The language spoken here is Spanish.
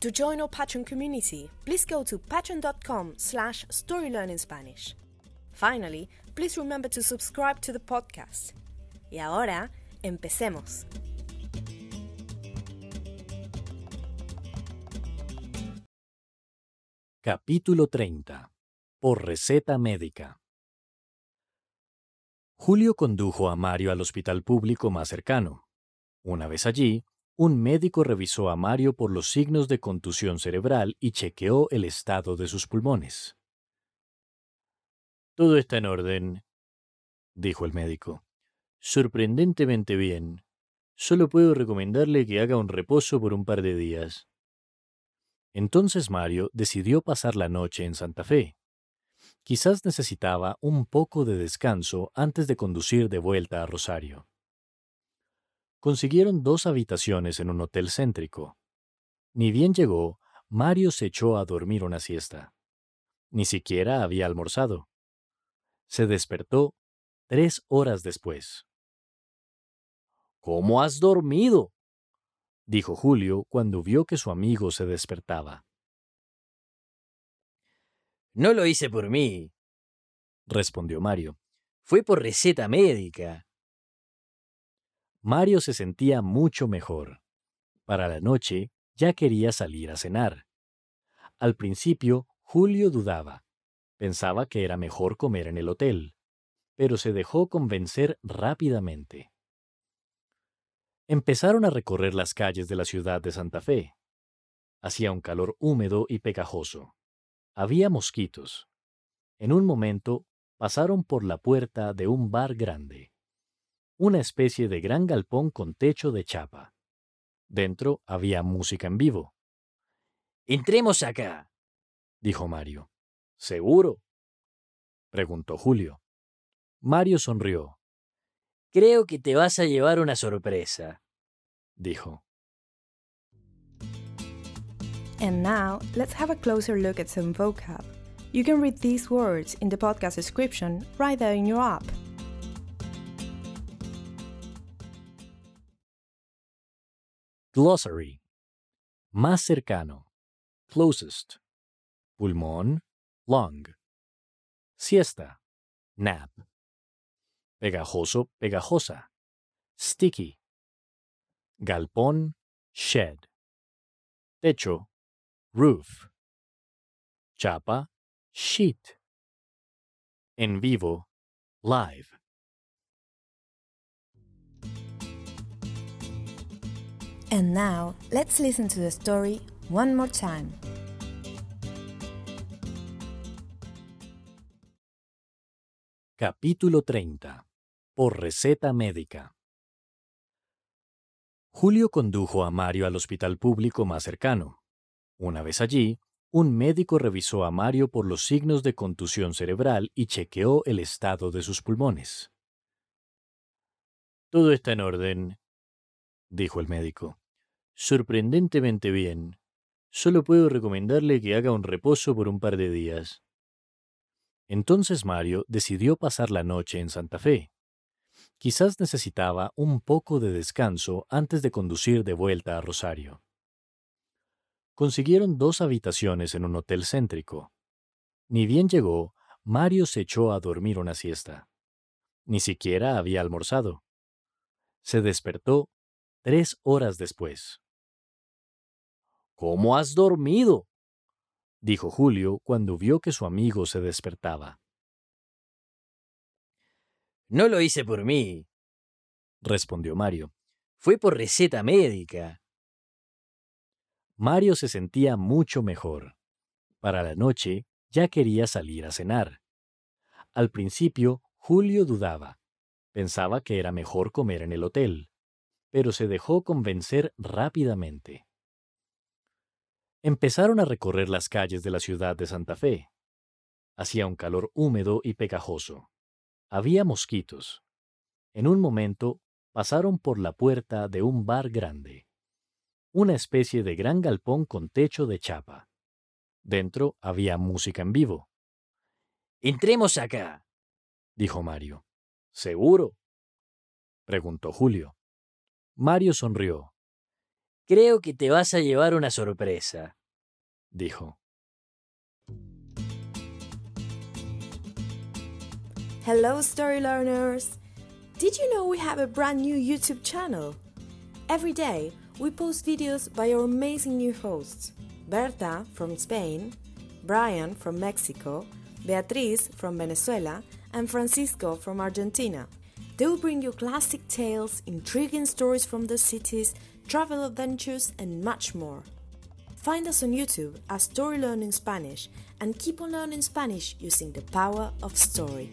To join our Patreon community, please go to patreon.com slash storylearningspanish. Finally, please remember to subscribe to the podcast. Y ahora, empecemos. Capítulo 30. Por receta médica. Julio condujo a Mario al hospital público más cercano. Una vez allí, un médico revisó a Mario por los signos de contusión cerebral y chequeó el estado de sus pulmones. Todo está en orden, dijo el médico. Sorprendentemente bien. Solo puedo recomendarle que haga un reposo por un par de días. Entonces Mario decidió pasar la noche en Santa Fe. Quizás necesitaba un poco de descanso antes de conducir de vuelta a Rosario consiguieron dos habitaciones en un hotel céntrico. Ni bien llegó, Mario se echó a dormir una siesta. Ni siquiera había almorzado. Se despertó tres horas después. ¿Cómo has dormido? dijo Julio cuando vio que su amigo se despertaba. No lo hice por mí, respondió Mario. Fue por receta médica. Mario se sentía mucho mejor. Para la noche ya quería salir a cenar. Al principio, Julio dudaba. Pensaba que era mejor comer en el hotel, pero se dejó convencer rápidamente. Empezaron a recorrer las calles de la ciudad de Santa Fe. Hacía un calor húmedo y pegajoso. Había mosquitos. En un momento pasaron por la puerta de un bar grande una especie de gran galpón con techo de chapa. Dentro había música en vivo. Entremos acá, dijo Mario. ¿Seguro? preguntó Julio. Mario sonrió. Creo que te vas a llevar una sorpresa, dijo. And now, let's have a closer look at some vocab. You can read these words in the podcast description right there in your app. Glossary. Más cercano. Closest. Pulmón. Lung. Siesta. Nap. Pegajoso, pegajosa. Sticky. Galpón. Shed. Techo. Roof. Chapa. Sheet. En vivo. Live. And now, let's listen to the story one more time. Capítulo 30. Por receta médica. Julio condujo a Mario al hospital público más cercano. Una vez allí, un médico revisó a Mario por los signos de contusión cerebral y chequeó el estado de sus pulmones. Todo está en orden, dijo el médico. Sorprendentemente bien. Solo puedo recomendarle que haga un reposo por un par de días. Entonces Mario decidió pasar la noche en Santa Fe. Quizás necesitaba un poco de descanso antes de conducir de vuelta a Rosario. Consiguieron dos habitaciones en un hotel céntrico. Ni bien llegó, Mario se echó a dormir una siesta. Ni siquiera había almorzado. Se despertó tres horas después. ¿Cómo has dormido? dijo Julio cuando vio que su amigo se despertaba. No lo hice por mí, respondió Mario. Fue por receta médica. Mario se sentía mucho mejor. Para la noche ya quería salir a cenar. Al principio, Julio dudaba. Pensaba que era mejor comer en el hotel, pero se dejó convencer rápidamente. Empezaron a recorrer las calles de la ciudad de Santa Fe. Hacía un calor húmedo y pegajoso. Había mosquitos. En un momento pasaron por la puerta de un bar grande, una especie de gran galpón con techo de chapa. Dentro había música en vivo. Entremos acá, dijo Mario. ¿Seguro? preguntó Julio. Mario sonrió. Creo que te vas a llevar una sorpresa, dijo. Hello, story learners! Did you know we have a brand new YouTube channel? Every day, we post videos by our amazing new hosts Berta from Spain, Brian from Mexico, Beatriz from Venezuela, and Francisco from Argentina. They will bring you classic tales, intriguing stories from the cities, travel adventures, and much more. Find us on YouTube as Story Learning Spanish and keep on learning Spanish using the power of story.